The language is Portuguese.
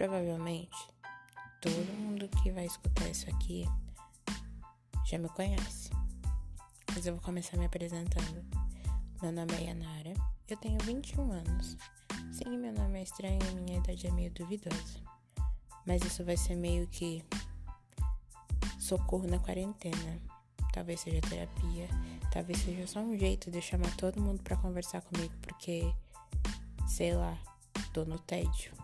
Provavelmente todo mundo que vai escutar isso aqui já me conhece. Mas eu vou começar me apresentando. Meu nome é Yanara, eu tenho 21 anos. Sim, meu nome é estranho e minha idade é meio duvidosa. Mas isso vai ser meio que socorro na quarentena. Talvez seja terapia, talvez seja só um jeito de chamar todo mundo para conversar comigo, porque sei lá, tô no tédio.